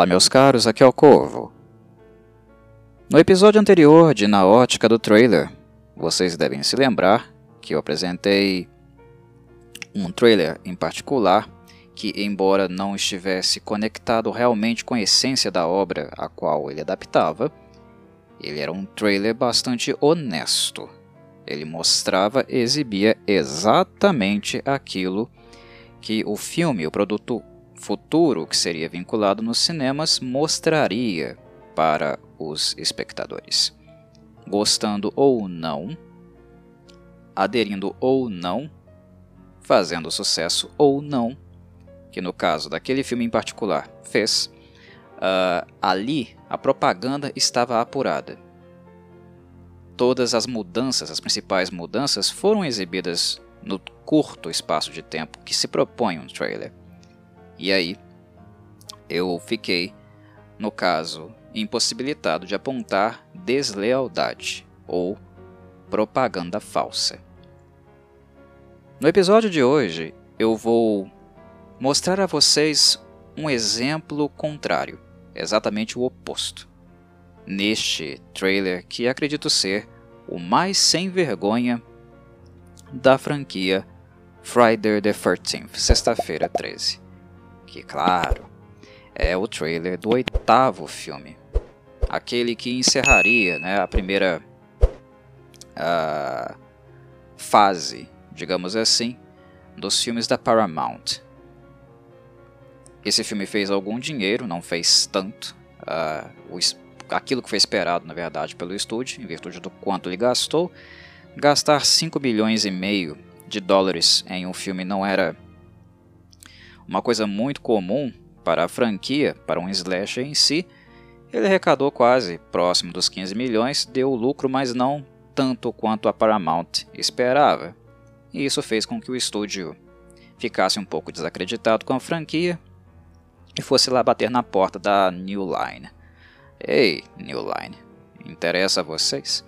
Olá, meus caros, aqui é o Corvo. No episódio anterior de Na Ótica do Trailer, vocês devem se lembrar que eu apresentei um trailer em particular que, embora não estivesse conectado realmente com a essência da obra a qual ele adaptava, ele era um trailer bastante honesto. Ele mostrava exibia exatamente aquilo que o filme, o produto futuro que seria vinculado nos cinemas, mostraria para os espectadores. Gostando ou não, aderindo ou não, fazendo sucesso ou não, que no caso daquele filme em particular fez, uh, ali a propaganda estava apurada. Todas as mudanças, as principais mudanças, foram exibidas no curto espaço de tempo que se propõe um trailer. E aí, eu fiquei, no caso, impossibilitado de apontar deslealdade ou propaganda falsa. No episódio de hoje, eu vou mostrar a vocês um exemplo contrário, exatamente o oposto. Neste trailer que acredito ser o mais sem vergonha da franquia Friday the 13th, sexta-feira 13. Que, claro, é o trailer do oitavo filme. Aquele que encerraria né, a primeira uh, fase, digamos assim, dos filmes da Paramount. Esse filme fez algum dinheiro, não fez tanto. Uh, o, aquilo que foi esperado, na verdade, pelo estúdio, em virtude do quanto ele gastou. Gastar 5 bilhões e meio de dólares em um filme não era uma coisa muito comum para a franquia, para um slasher em si. Ele arrecadou quase próximo dos 15 milhões, deu lucro, mas não tanto quanto a Paramount esperava. E isso fez com que o estúdio ficasse um pouco desacreditado com a franquia e fosse lá bater na porta da New Line. Ei, New Line, interessa a vocês?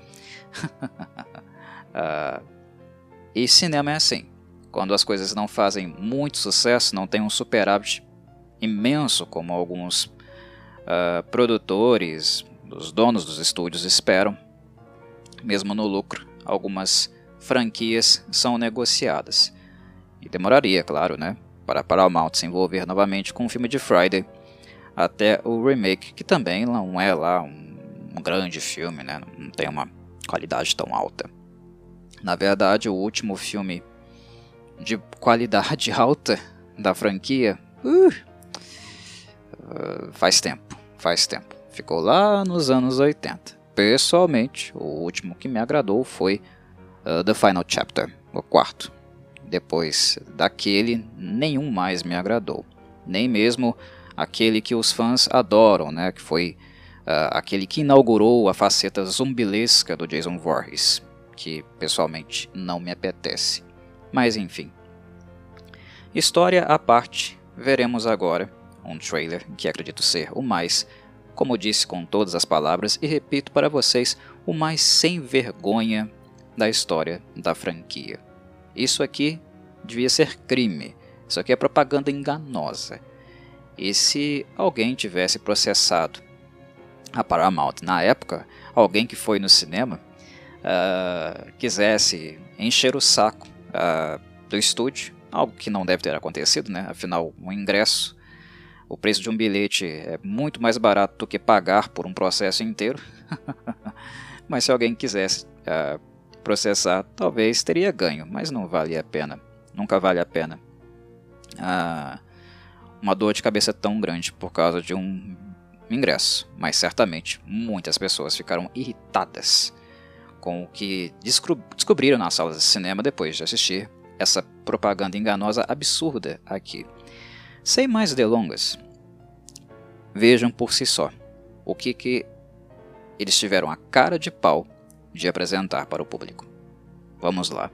uh, e cinema é assim. Quando as coisas não fazem muito sucesso, não tem um superávit imenso como alguns uh, produtores, os donos dos estúdios esperam, mesmo no lucro, algumas franquias são negociadas. E demoraria, claro, né? para Paramount se envolver novamente com o filme de Friday, até o remake, que também não é lá um, um grande filme, né? não tem uma qualidade tão alta. Na verdade, o último filme de qualidade alta da franquia uh, uh, faz tempo, faz tempo. Ficou lá nos anos 80. Pessoalmente, o último que me agradou foi uh, The Final Chapter, o quarto. Depois daquele, nenhum mais me agradou. Nem mesmo aquele que os fãs adoram, né, que foi uh, aquele que inaugurou a faceta zumbilesca do Jason Voorhees, que pessoalmente não me apetece. Mas enfim. História à parte, veremos agora um trailer que acredito ser o mais, como disse com todas as palavras e repito para vocês, o mais sem vergonha da história da franquia. Isso aqui devia ser crime. Isso aqui é propaganda enganosa. E se alguém tivesse processado a Paramount na época, alguém que foi no cinema uh, quisesse encher o saco uh, do estúdio, algo que não deve ter acontecido, né? Afinal, um ingresso, o preço de um bilhete é muito mais barato do que pagar por um processo inteiro. Mas se alguém quisesse uh, processar, talvez teria ganho, mas não vale a pena. Nunca vale a pena. Ah, uma dor de cabeça tão grande por causa de um ingresso, mas certamente muitas pessoas ficaram irritadas com o que descobriram nas salas de cinema depois de assistir essa propaganda enganosa absurda aqui. Sem mais delongas, vejam por si só o que, que eles tiveram a cara de pau de apresentar para o público. Vamos lá.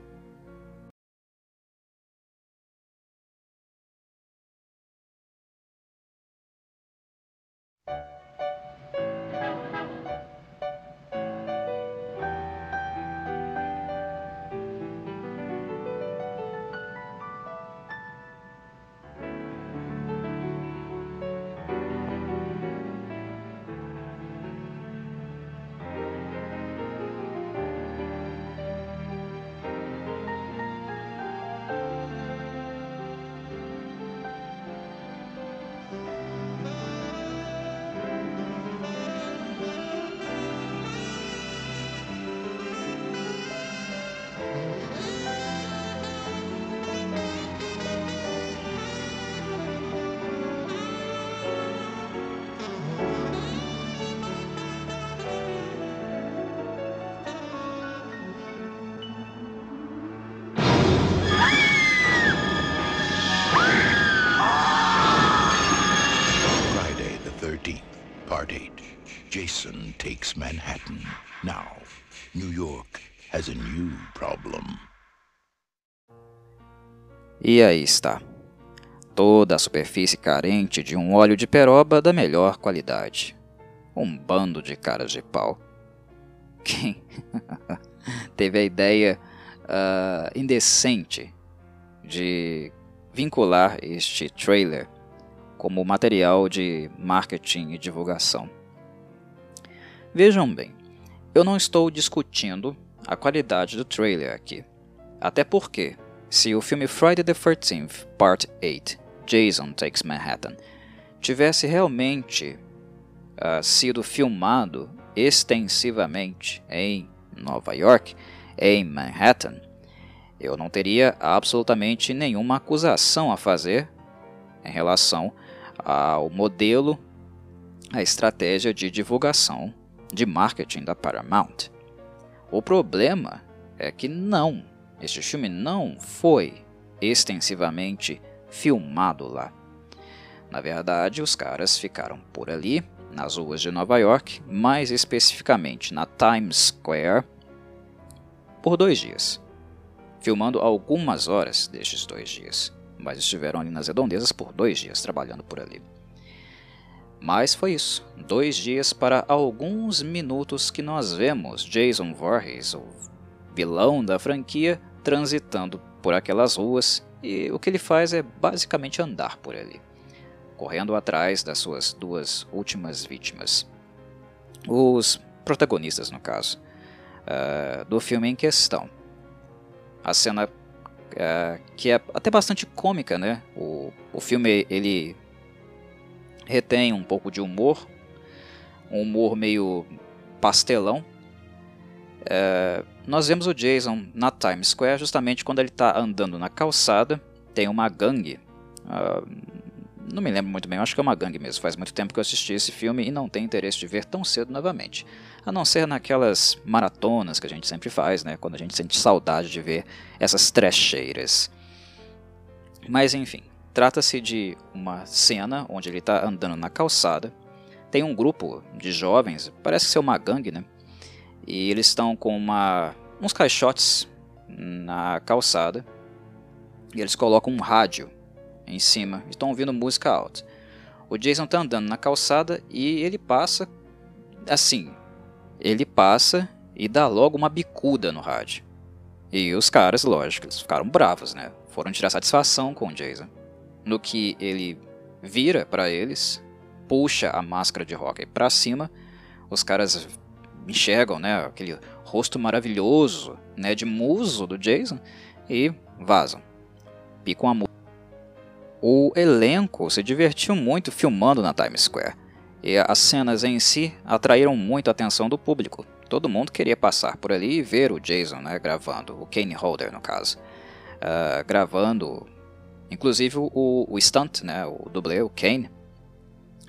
E aí está. Toda a superfície carente de um óleo de peroba da melhor qualidade. Um bando de caras de pau. Quem teve a ideia uh, indecente de vincular este trailer como material de marketing e divulgação. Vejam bem, eu não estou discutindo a qualidade do trailer aqui. Até porque, se o filme Friday the 13th Part 8 Jason Takes Manhattan tivesse realmente uh, sido filmado extensivamente em Nova York, em Manhattan, eu não teria absolutamente nenhuma acusação a fazer em relação ao modelo, a estratégia de divulgação de marketing da Paramount. O problema é que não, este filme não foi extensivamente filmado lá. Na verdade, os caras ficaram por ali, nas ruas de Nova York, mais especificamente na Times Square, por dois dias filmando algumas horas destes dois dias, mas estiveram ali nas redondezas por dois dias trabalhando por ali. Mas foi isso, dois dias para alguns minutos que nós vemos Jason Voorhees, o vilão da franquia, transitando por aquelas ruas e o que ele faz é basicamente andar por ali, correndo atrás das suas duas últimas vítimas. Os protagonistas, no caso, uh, do filme em questão a cena é, que é até bastante cômica, né? O, o filme ele retém um pouco de humor, um humor meio pastelão. É, nós vemos o Jason na Times Square justamente quando ele está andando na calçada. Tem uma gangue. Uh, não me lembro muito bem, acho que é uma gangue mesmo. Faz muito tempo que eu assisti esse filme e não tenho interesse de ver tão cedo novamente a não ser naquelas maratonas que a gente sempre faz, né, quando a gente sente saudade de ver essas trecheiras. Mas enfim, trata-se de uma cena onde ele está andando na calçada, tem um grupo de jovens, parece ser uma gangue, né, e eles estão com uma, uns caixotes na calçada, e eles colocam um rádio em cima, estão ouvindo música alta. O Jason está andando na calçada e ele passa assim, ele passa e dá logo uma bicuda no rádio. E os caras, lógico, eles ficaram bravos, né? Foram tirar satisfação com o Jason. No que ele vira para eles, puxa a máscara de hockey para cima, os caras enxergam, né, aquele rosto maravilhoso, né, de muso do Jason e vazam. Picam a música. O elenco se divertiu muito filmando na Times Square e as cenas em si atraíram muito a atenção do público. Todo mundo queria passar por ali e ver o Jason né, gravando, o Kane Holder no caso, uh, gravando, inclusive o, o stunt, né, o dublê, o Kane,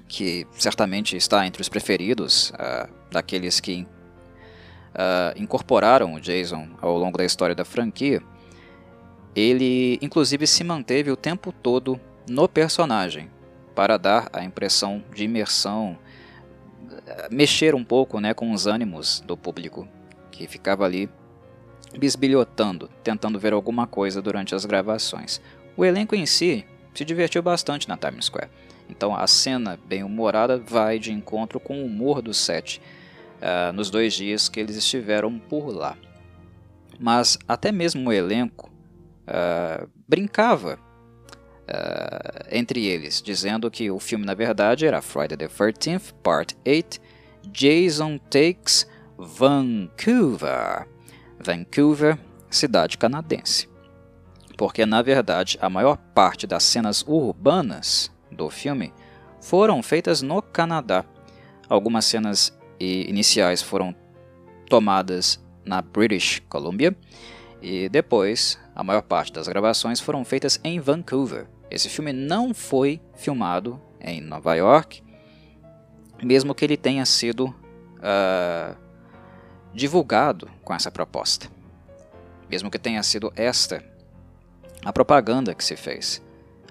que certamente está entre os preferidos uh, daqueles que uh, incorporaram o Jason ao longo da história da franquia. Ele, inclusive, se manteve o tempo todo no personagem, para dar a impressão de imersão, mexer um pouco né, com os ânimos do público que ficava ali bisbilhotando, tentando ver alguma coisa durante as gravações. O elenco em si se divertiu bastante na Times Square, então a cena bem humorada vai de encontro com o humor do set uh, nos dois dias que eles estiveram por lá. Mas até mesmo o elenco uh, brincava uh, entre eles, dizendo que o filme na verdade era Friday the 13th Part 8 Jason Takes Vancouver. Vancouver, cidade canadense. Porque na verdade a maior parte das cenas urbanas do filme foram feitas no Canadá. Algumas cenas iniciais foram tomadas na British Columbia e depois a maior parte das gravações foram feitas em Vancouver, esse filme não foi filmado em Nova York, mesmo que ele tenha sido uh, divulgado com essa proposta. Mesmo que tenha sido esta a propaganda que se fez.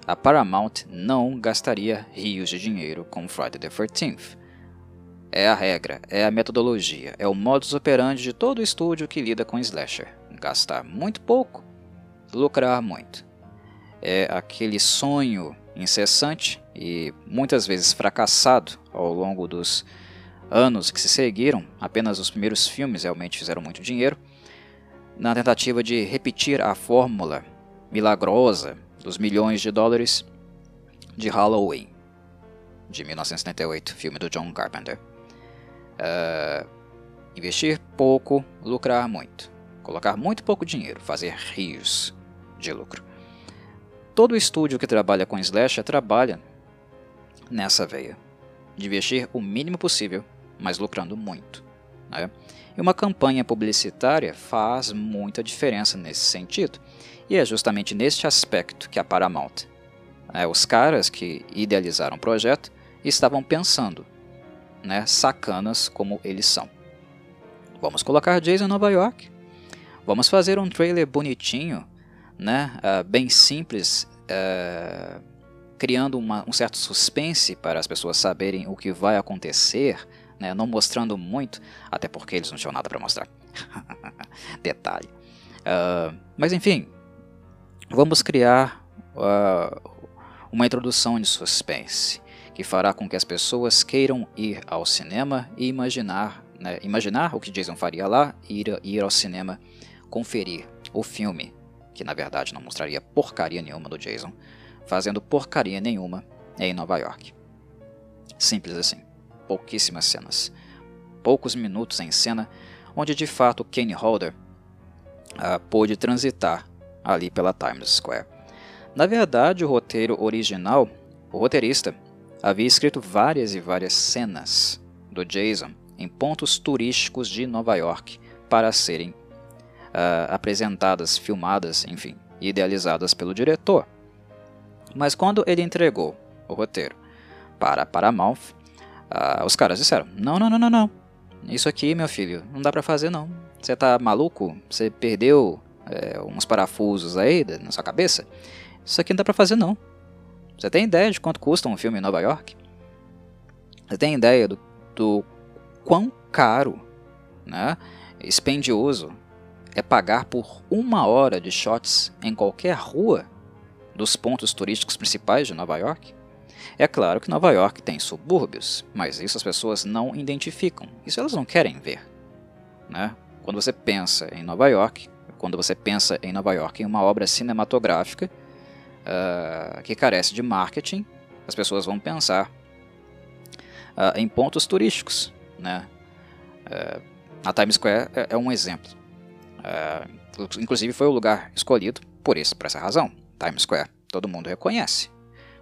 A Paramount não gastaria rios de dinheiro com Friday the 13th. É a regra, é a metodologia, é o modus operandi de todo estúdio que lida com slasher. Gastar muito pouco, lucrar muito. É aquele sonho incessante e muitas vezes fracassado ao longo dos anos que se seguiram, apenas os primeiros filmes realmente fizeram muito dinheiro, na tentativa de repetir a fórmula milagrosa dos milhões de dólares de Halloween, de 1978, filme do John Carpenter. Uh, investir pouco, lucrar muito. Colocar muito pouco dinheiro, fazer rios de lucro. Todo estúdio que trabalha com slasher trabalha nessa veia, de investir o mínimo possível, mas lucrando muito. Né? E uma campanha publicitária faz muita diferença nesse sentido. E é justamente neste aspecto que a Paramount, né, os caras que idealizaram o projeto, estavam pensando, né, sacanas como eles são. Vamos colocar Jason em Nova York, vamos fazer um trailer bonitinho, né, uh, bem simples, uh, criando uma, um certo suspense para as pessoas saberem o que vai acontecer, né, não mostrando muito, até porque eles não tinham nada para mostrar. Detalhe. Uh, mas enfim, vamos criar uma introdução de suspense que fará com que as pessoas queiram ir ao cinema e imaginar, né, imaginar o que Jason faria lá e ir, ir ao cinema conferir o filme, que na verdade não mostraria porcaria nenhuma do Jason, fazendo porcaria nenhuma em Nova York. Simples assim. Pouquíssimas cenas. Poucos minutos em cena onde de fato Kenny Holder uh, pôde transitar ali pela Times Square. Na verdade, o roteiro original, o roteirista, havia escrito várias e várias cenas do Jason em pontos turísticos de Nova York para serem uh, apresentadas, filmadas, enfim, idealizadas pelo diretor. Mas quando ele entregou o roteiro para Paramount, uh, os caras disseram: Não, não, não, não, não. Isso aqui, meu filho, não dá para fazer não. Você tá maluco? Você perdeu é, uns parafusos aí na sua cabeça? Isso aqui não dá pra fazer não. Você tem ideia de quanto custa um filme em Nova York? Você tem ideia do, do quão caro, né, expendioso é pagar por uma hora de shots em qualquer rua dos pontos turísticos principais de Nova York? É claro que Nova York tem subúrbios, mas isso as pessoas não identificam. Isso elas não querem ver. Né? Quando você pensa em Nova York, quando você pensa em Nova York em uma obra cinematográfica uh, que carece de marketing, as pessoas vão pensar uh, em pontos turísticos. Né? Uh, a Times Square é, é um exemplo. inclusive foi o lugar escolhido por, isso, por essa razão. Times Square, todo mundo reconhece.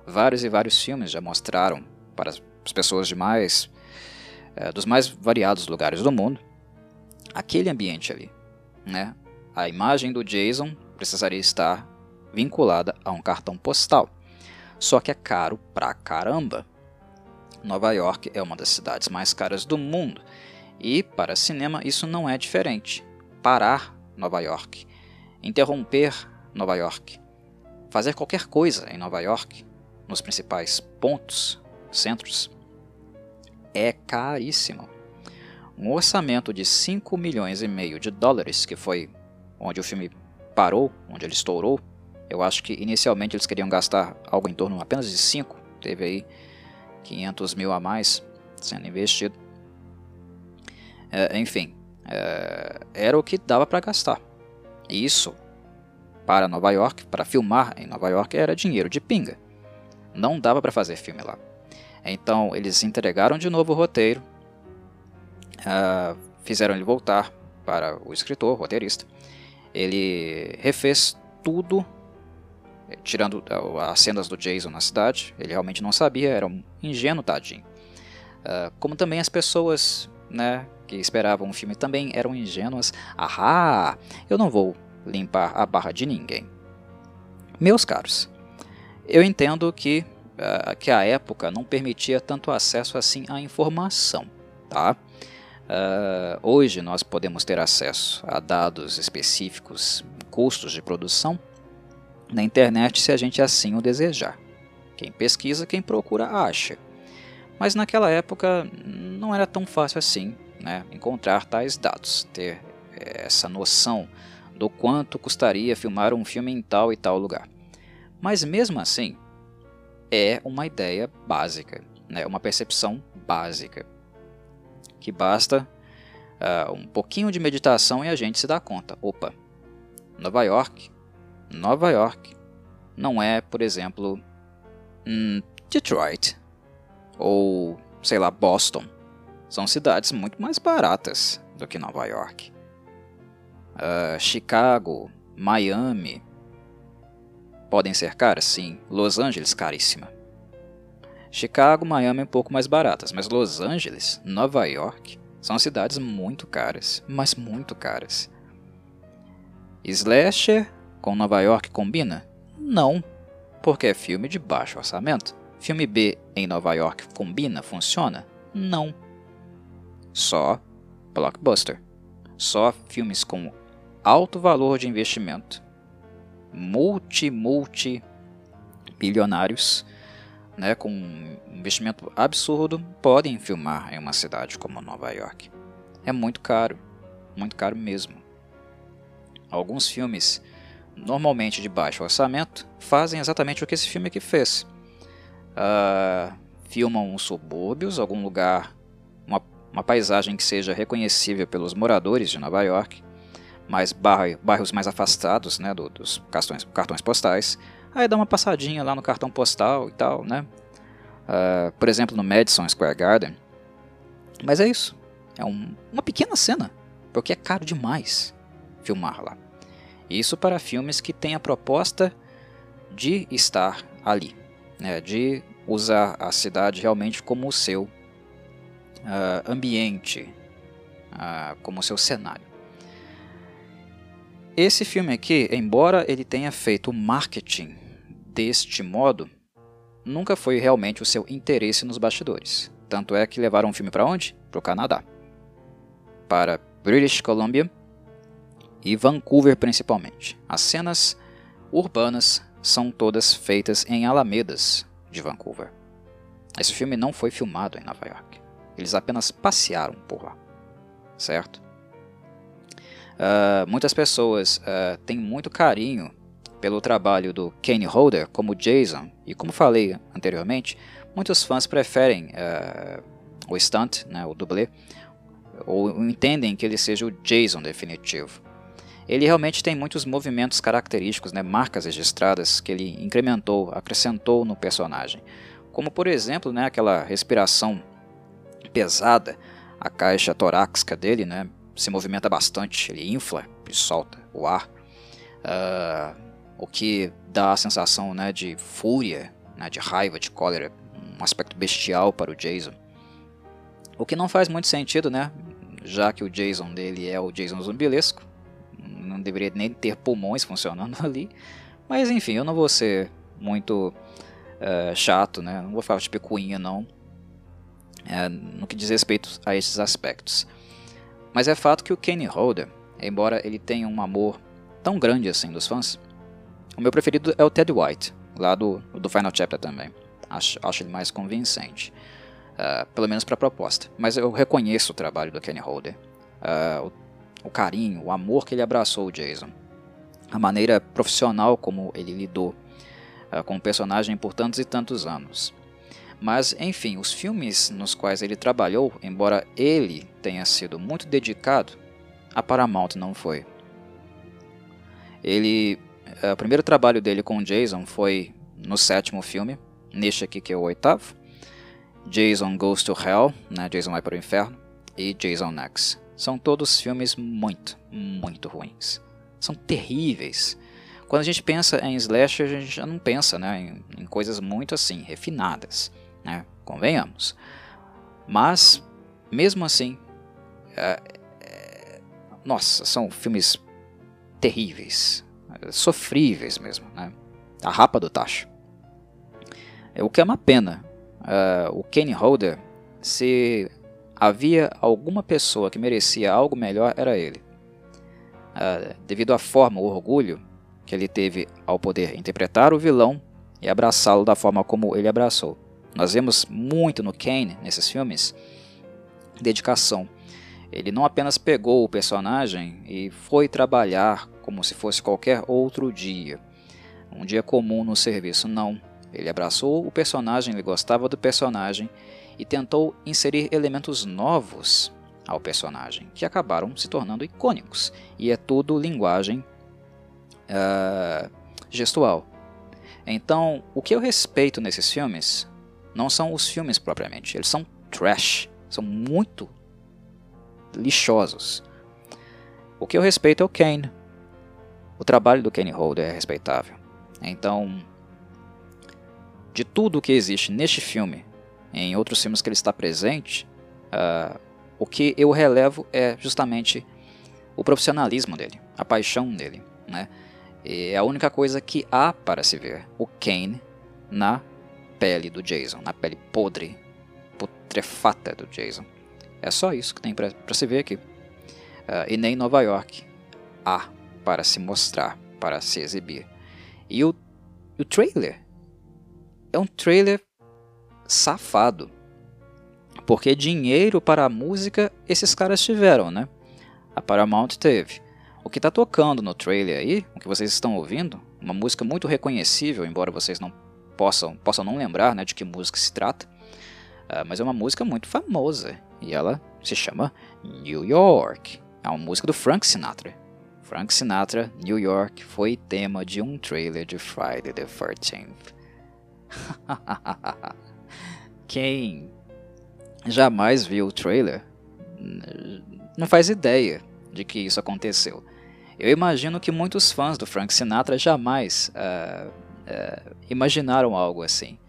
Vários e vários filmes já mostraram para as pessoas de mais dos mais variados lugares do mundo aquele ambiente ali, né? A imagem do Jason precisaria estar vinculada a um cartão postal. Só que é caro pra caramba. Nova York é uma das cidades mais caras do mundo e para cinema isso não é diferente. Parar Nova York, interromper Nova York, fazer qualquer coisa em Nova York, nos principais pontos, centros, é caríssimo. Um orçamento de 5 milhões e meio de dólares, que foi onde o filme parou, onde ele estourou, eu acho que inicialmente eles queriam gastar algo em torno apenas de 5. Teve aí 500 mil a mais sendo investido. É, enfim, é, era o que dava para gastar. Isso, para Nova York, para filmar em Nova York, era dinheiro de pinga. Não dava para fazer filme lá. Então eles entregaram de novo o roteiro, uh, fizeram ele voltar para o escritor, o roteirista. Ele refez tudo tirando uh, as cenas do Jason na cidade, ele realmente não sabia, era um ingênuo tadinho. Uh, como também as pessoas né, que esperavam o filme também eram ingênuas. Ahá, eu não vou limpar a barra de ninguém. Meus caros, eu entendo que, uh, que a época não permitia tanto acesso assim à informação, tá? Uh, hoje nós podemos ter acesso a dados específicos, custos de produção, na internet se a gente assim o desejar. Quem pesquisa, quem procura, acha. Mas naquela época não era tão fácil assim né, encontrar tais dados, ter é, essa noção do quanto custaria filmar um filme em tal e tal lugar. Mas mesmo assim, é uma ideia básica, né, uma percepção básica, que basta uh, um pouquinho de meditação e a gente se dá conta. Opa, Nova York, Nova York não é, por exemplo, hum, Detroit ou sei lá Boston. São cidades muito mais baratas do que Nova York. Uh, Chicago, Miami podem ser caras, sim. Los Angeles caríssima. Chicago, Miami um pouco mais baratas, mas Los Angeles, Nova York são cidades muito caras, mas muito caras. Slasher com Nova York combina? Não, porque é filme de baixo orçamento. Filme B em Nova York combina, funciona? Não. Só blockbuster. Só filmes com alto valor de investimento, multi, multi bilionários, né, com um investimento absurdo, podem filmar em uma cidade como Nova York. É muito caro, muito caro mesmo. Alguns filmes, normalmente de baixo orçamento, fazem exatamente o que esse filme aqui fez. Uh, filmam os subúrbios, algum lugar, uma, uma paisagem que seja reconhecível pelos moradores de Nova York, mais bairros mais afastados né, do, dos cartões, cartões postais. Aí dá uma passadinha lá no cartão postal e tal, né? Uh, por exemplo, no Madison Square Garden. Mas é isso. É um, uma pequena cena, porque é caro demais filmar lá. Isso para filmes que têm a proposta de estar ali, né, de usar a cidade realmente como o seu uh, ambiente, uh, como o seu cenário. Esse filme aqui, embora ele tenha feito marketing deste modo, nunca foi realmente o seu interesse nos bastidores. Tanto é que levaram o filme para onde? Para o Canadá. Para British Columbia e Vancouver principalmente. As cenas urbanas são todas feitas em alamedas de Vancouver. Esse filme não foi filmado em Nova York. Eles apenas passearam por lá. Certo? Uh, muitas pessoas uh, têm muito carinho pelo trabalho do Kane Holder como Jason, e como falei anteriormente, muitos fãs preferem uh, o stunt, né, o dublê, ou entendem que ele seja o Jason definitivo. Ele realmente tem muitos movimentos característicos, né, marcas registradas que ele incrementou, acrescentou no personagem. Como por exemplo, né, aquela respiração pesada, a caixa torácica dele, né, se movimenta bastante, ele infla e solta o ar, uh, o que dá a sensação né, de fúria, né, de raiva, de cólera, um aspecto bestial para o Jason. O que não faz muito sentido, né? Já que o Jason dele é o Jason zumbilesco, deveria nem ter pulmões funcionando ali. Mas enfim, eu não vou ser muito uh, chato, né? Não vou falar de picuinha não, uh, no que diz respeito a esses aspectos. Mas é fato que o Kenny Holder, embora ele tenha um amor tão grande assim dos fãs, o meu preferido é o Ted White, lá do, do Final Chapter também. Acho, acho ele mais convincente, uh, pelo menos para a proposta. Mas eu reconheço o trabalho do Kenny Holder, uh, o, carinho, o amor que ele abraçou o Jason, a maneira profissional como ele lidou uh, com o personagem por tantos e tantos anos. Mas, enfim, os filmes nos quais ele trabalhou, embora ele tenha sido muito dedicado, a Paramount não foi. Ele, eh, o primeiro trabalho dele com Jason foi no sétimo filme, neste aqui que é o oitavo, Jason Goes to Hell, né, Jason vai para o inferno, e Jason X. São todos filmes muito, muito ruins. São terríveis. Quando a gente pensa em slasher, a gente já não pensa né, em, em coisas muito assim, refinadas né? Convenhamos. Mas, mesmo assim, é, é, nossa, são filmes terríveis, sofríveis mesmo, né? A rapa do tacho. O que é uma pena. Uh, o Kenny Holder, se havia alguma pessoa que merecia algo melhor, era ele. Uh, devido à forma, o orgulho que ele teve ao poder interpretar o vilão e abraçá-lo da forma como ele abraçou. Nós vemos muito no Kane, nesses filmes, dedicação. Ele não apenas pegou o personagem e foi trabalhar como se fosse qualquer outro dia, um dia comum no serviço, não. Ele abraçou o personagem, ele gostava do personagem e tentou inserir elementos novos ao personagem, que acabaram se tornando icônicos. E é tudo linguagem uh, gestual. Então, o que eu respeito nesses filmes não são os filmes propriamente, eles são trash, são muito lixosos. O que eu respeito é o Kane. O trabalho do Kane Holder é respeitável. Então, de tudo o que existe neste filme, em outros filmes que ele está presente, uh, o que eu relevo é justamente o profissionalismo dele, a paixão dele. Né? E é a única coisa que há para se ver o Kane na pele do Jason, na pele podre, putrefata do Jason. É só isso que tem para se ver aqui. Uh, e nem Nova York há para se mostrar, para se exibir. E o, o trailer é um trailer safado. Porque dinheiro para a música esses caras tiveram, né? A Paramount teve. O que está tocando no trailer aí, o que vocês estão ouvindo, uma música muito reconhecível, embora vocês não possam, possam não lembrar né, de que música se trata, uh, mas é uma música muito famosa e ela se chama New York. É uma música do Frank Sinatra. Frank Sinatra, New York, foi tema de um trailer de Friday the 13th. Quem jamais viu o trailer não faz ideia de que isso aconteceu. Eu imagino que muitos fãs do Frank Sinatra jamais uh, uh, imaginaram algo assim.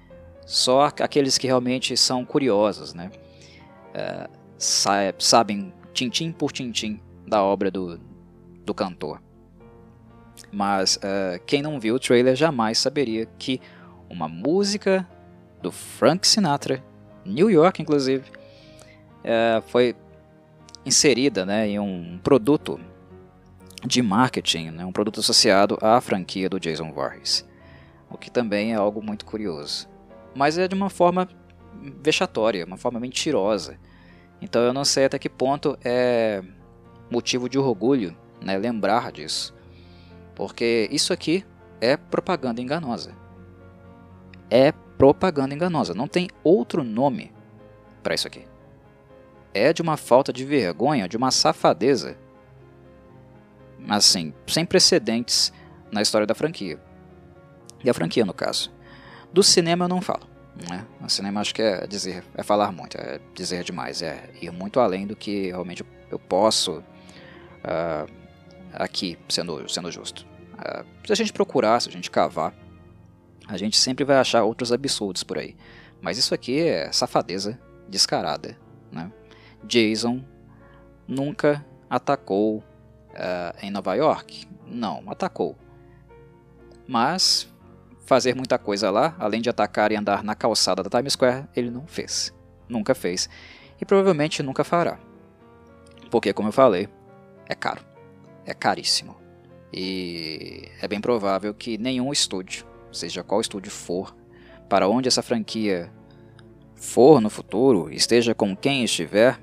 Só aqueles que realmente são curiosos, né? Uh, sabem tintim por tintim da obra do, do cantor. Mas quem não viu o trailer jamais saberia que uma música do Frank Sinatra, New York inclusive, foi inserida né, em um produto de marketing, né, um produto associado à franquia do Jason Voorhees, o que também é algo muito curioso. Mas é de uma forma vexatória, uma forma mentirosa. Então eu não sei até que ponto é motivo de orgulho né, lembrar disso, porque isso aqui é propaganda enganosa. É propaganda enganosa, não tem outro nome para isso aqui. É de uma falta de vergonha, de uma safadeza assim, sem precedentes na história da franquia. E a franquia, no caso. Do cinema eu não falo. Né? No cinema acho que é dizer, é falar muito, é dizer demais, é ir muito além do que realmente eu posso uh, aqui, sendo, sendo justo. Uh, se a gente procurar, se a gente cavar, a gente sempre vai achar outros absurdos por aí. Mas isso aqui é safadeza descarada. Né? Jason nunca atacou uh, em Nova York? Não, atacou. Mas fazer muita coisa lá, além de atacar e andar na calçada da Times Square, ele não fez. Nunca fez. E provavelmente nunca fará. Porque, como eu falei, é caro. É caríssimo. E é bem provável que nenhum estúdio, seja qual estúdio for, para onde essa franquia for no futuro, esteja com quem estiver,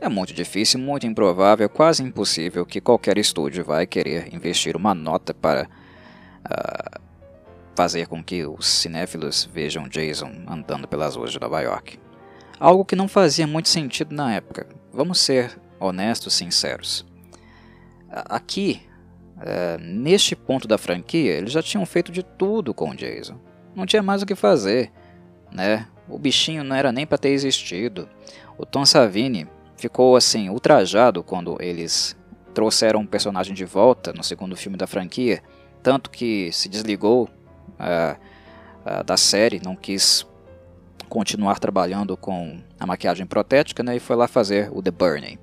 é muito difícil, muito improvável, quase impossível que qualquer estúdio vai querer investir uma nota para uh, fazer com que os cinéfilos vejam Jason andando pelas ruas de Nova York. Algo que não fazia muito sentido na época. Vamos ser honestos, sinceros. Aqui, uh, neste ponto da franquia, eles já tinham feito de tudo com Jason. Não tinha mais o que fazer, né? O bichinho não era nem para ter existido. O Tom Savini ficou assim ultrajado quando eles trouxeram o personagem de volta no segundo filme da franquia, tanto que se desligou uh, uh, da série, não quis continuar trabalhando com a maquiagem protética né, e foi lá fazer o The Burning.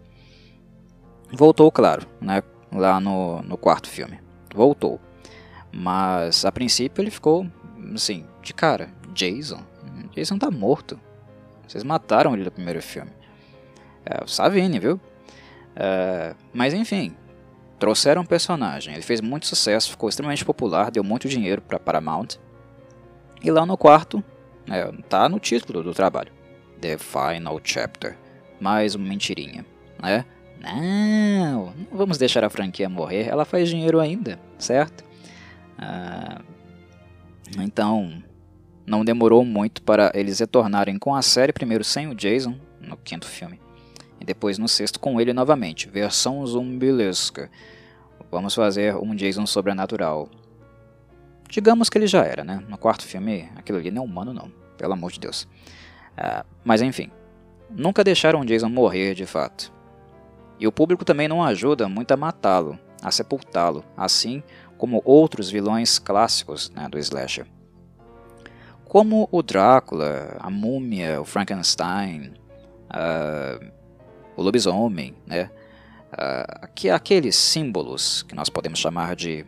Voltou, claro, né, lá no, no quarto filme. Voltou. Mas a princípio ele ficou assim, de cara, Jason. Jason tá morto. Vocês mataram ele no primeiro filme. É, o Savini, viu? É, mas enfim, trouxeram um personagem. Ele fez muito sucesso, ficou extremamente popular, deu muito dinheiro para Paramount. E lá no quarto, é, tá no título do trabalho: The Final Chapter. mais uma mentirinha, né? Não, não vamos deixar a franquia morrer, ela faz dinheiro ainda, certo? Ah, então, não demorou muito para eles retornarem com a série, primeiro sem o Jason, no quinto filme, e depois no sexto com ele novamente, versão zumbilesca. Vamos fazer um Jason sobrenatural. Digamos que ele já era, né? No quarto filme, aquilo ali não é humano, não, pelo amor de Deus. Uh, mas enfim, nunca deixaram o Jason morrer de fato. E o público também não ajuda muito a matá-lo, a sepultá-lo, assim como outros vilões clássicos né, do slasher. Como o Drácula, a Múmia, o Frankenstein, uh, o lobisomem, né? Uh, que aqueles símbolos que nós podemos chamar de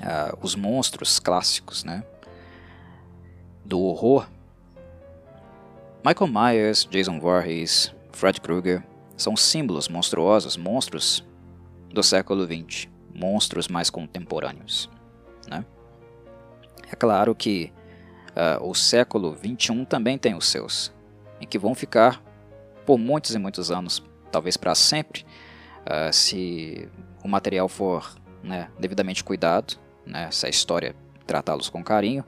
uh, os monstros clássicos, né? Do horror. Michael Myers, Jason Voorhees, Fred Krueger são símbolos monstruosos, monstros do século XX, monstros mais contemporâneos, né? É claro que uh, o século XXI também tem os seus, em que vão ficar por muitos e muitos anos, talvez para sempre, uh, se o material for né, devidamente cuidado, né, se a história tratá-los com carinho,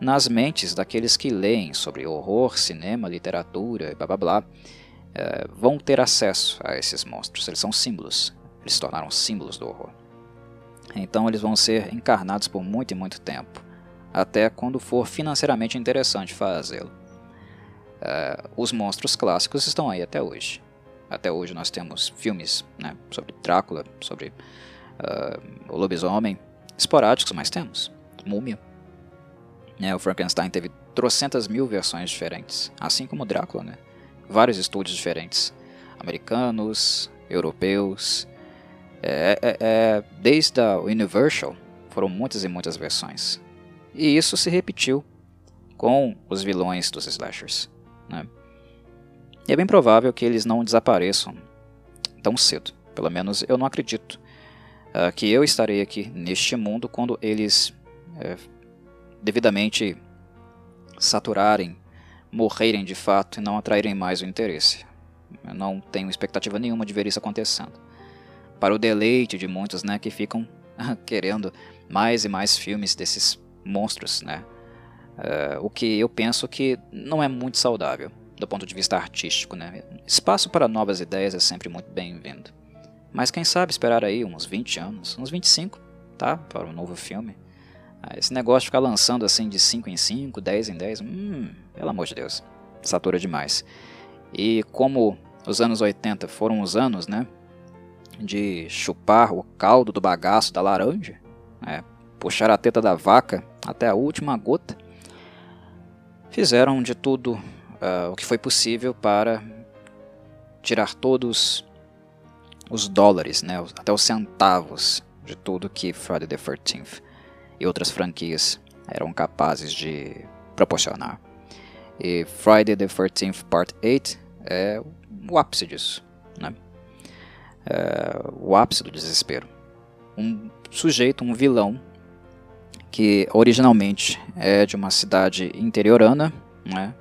nas mentes daqueles que leem sobre horror, cinema, literatura, blá blá blá, uh, vão ter acesso a esses monstros. Eles são símbolos, eles se tornaram símbolos do horror. Então eles vão ser encarnados por muito e muito tempo, até quando for financeiramente interessante fazê-lo. Uh, os monstros clássicos estão aí até hoje. Até hoje nós temos filmes né, sobre Drácula, sobre uh, o lobisomem, esporádicos, mas temos. Múmia. É, o Frankenstein teve trocentas mil versões diferentes, assim como Drácula, né? Vários estúdios diferentes, americanos, europeus. É, é, é, desde a Universal foram muitas e muitas versões. E isso se repetiu com os vilões dos slashers. Né? E é bem provável que eles não desapareçam tão cedo. Pelo menos eu não acredito uh, que eu estarei aqui neste mundo quando eles uh, devidamente saturarem, morrerem de fato e não atraírem mais o interesse. Eu não tenho expectativa nenhuma de ver isso acontecendo. Para o deleite de muitos, né, que ficam querendo mais e mais filmes desses monstros, né? Uh, o que eu penso que não é muito saudável do ponto de vista artístico. Né? Espaço para novas ideias é sempre muito bem-vindo. Mas quem sabe esperar aí uns 20 anos, uns 25, tá? Para um novo filme. Ah, esse negócio de ficar lançando assim de 5 em 5, 10 em 10, hum, pelo amor de Deus, satura demais. E como os anos 80 foram os anos, né? De chupar o caldo do bagaço da laranja, né, puxar a teta da vaca até a última gota, fizeram de tudo uh, o que foi possível para tirar todos os dólares, né, até os centavos de tudo que Friday the 13th e outras franquias eram capazes de proporcionar. E Friday the 13th Part 8 é o ápice disso, né? É o ápice do desespero. Um sujeito, um vilão, que originalmente é de uma cidade interiorana, né,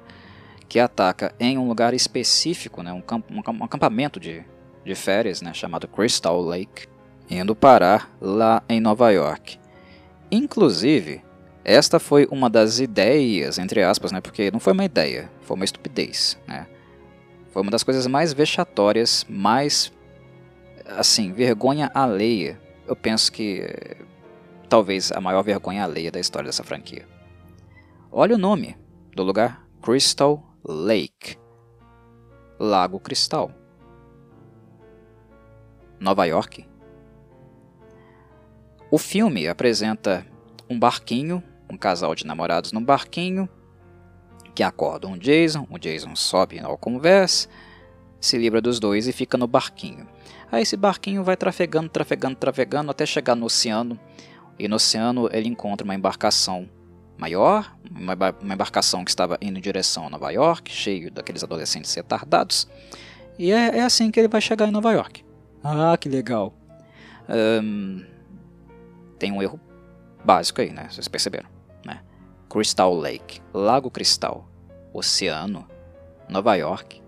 que ataca em um lugar específico, né, um, camp um acampamento de, de férias né, chamado Crystal Lake, indo parar lá em Nova York. Inclusive, esta foi uma das ideias, entre aspas, né, porque não foi uma ideia, foi uma estupidez. Né, foi uma das coisas mais vexatórias, mais, assim, vergonha alheia. Eu penso que talvez a maior vergonha alheia da história dessa franquia. Olha o nome do lugar: Crystal Lake Lago Cristal. Nova York. O filme apresenta um barquinho, um casal de namorados num barquinho, que acordam o Jason, o Jason sobe ao conversa, se livra dos dois e fica no barquinho. Aí esse barquinho vai trafegando, trafegando, trafegando até chegar no oceano, e no oceano ele encontra uma embarcação maior, uma, uma embarcação que estava indo em direção a Nova York, cheio daqueles adolescentes retardados. E é, é assim que ele vai chegar em Nova York. Ah, que legal. Um, tem um erro básico aí, né? Vocês perceberam, né? Crystal Lake, Lago Cristal, Oceano, Nova York.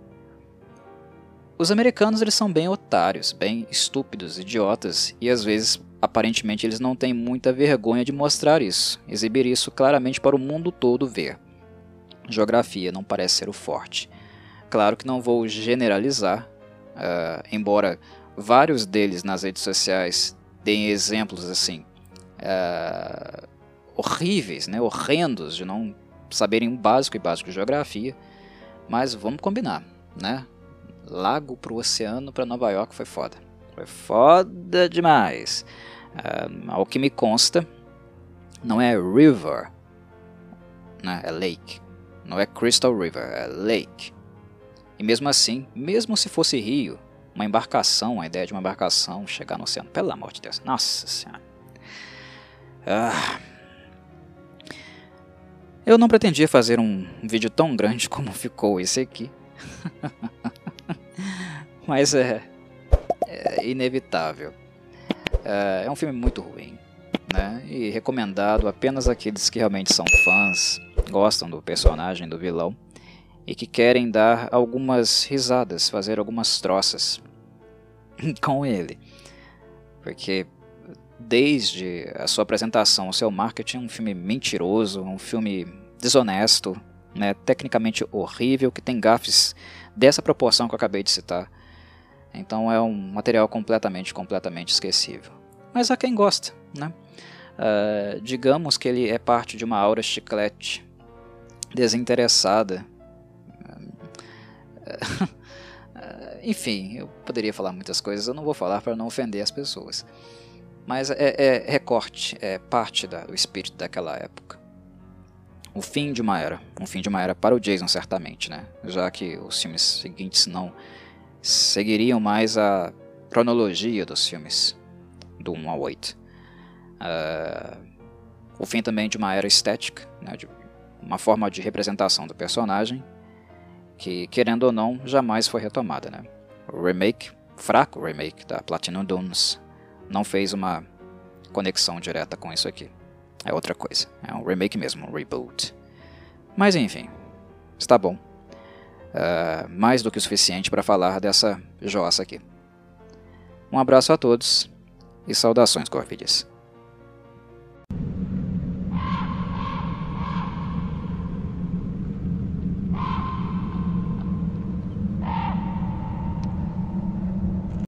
Os americanos eles são bem otários, bem estúpidos, idiotas e às vezes aparentemente eles não têm muita vergonha de mostrar isso, exibir isso claramente para o mundo todo ver. Geografia não parece ser o forte. Claro que não vou generalizar, uh, embora vários deles nas redes sociais deem exemplos assim uh, horríveis, né, horrendos de não saberem o básico e básico de geografia, mas vamos combinar, né? Lago para o oceano para Nova York foi foda. Foi foda demais. Uh, ao que me consta, não é river, né? é lake. Não é Crystal River, é lake. E mesmo assim, mesmo se fosse rio, uma embarcação, a ideia de uma embarcação chegar no oceano, pelo amor de Deus, nossa senhora. Ah. Eu não pretendia fazer um vídeo tão grande como ficou esse aqui. Mas é, é inevitável. É, é, um filme muito ruim, né? E recomendado apenas àqueles que realmente são fãs, gostam do personagem, do vilão e que querem dar algumas risadas, fazer algumas troças com ele. Porque desde a sua apresentação, o seu marketing um filme mentiroso, um filme desonesto, né, tecnicamente horrível, que tem gafes dessa proporção que eu acabei de citar. Então é um material completamente, completamente esquecível. Mas há quem gosta, né? Uh, digamos que ele é parte de uma aura chiclete desinteressada Enfim, eu poderia falar muitas coisas, eu não vou falar para não ofender as pessoas. Mas é, é recorte, é parte da, do espírito daquela época. O fim de uma era. Um fim de uma era para o Jason, certamente, né? Já que os filmes seguintes não seguiriam mais a cronologia dos filmes do 1 ao 8. Uh, ah, o fim também de uma era estética, né? de uma forma de representação do personagem que, querendo ou não, jamais foi retomada. Né? O remake, fraco remake da Platinum Dunes, não fez uma conexão direta com isso aqui. É outra coisa, é um remake mesmo, um reboot. Mas enfim, está bom. Uh, mais do que o suficiente para falar dessa jossa aqui. Um abraço a todos e saudações, Corvides.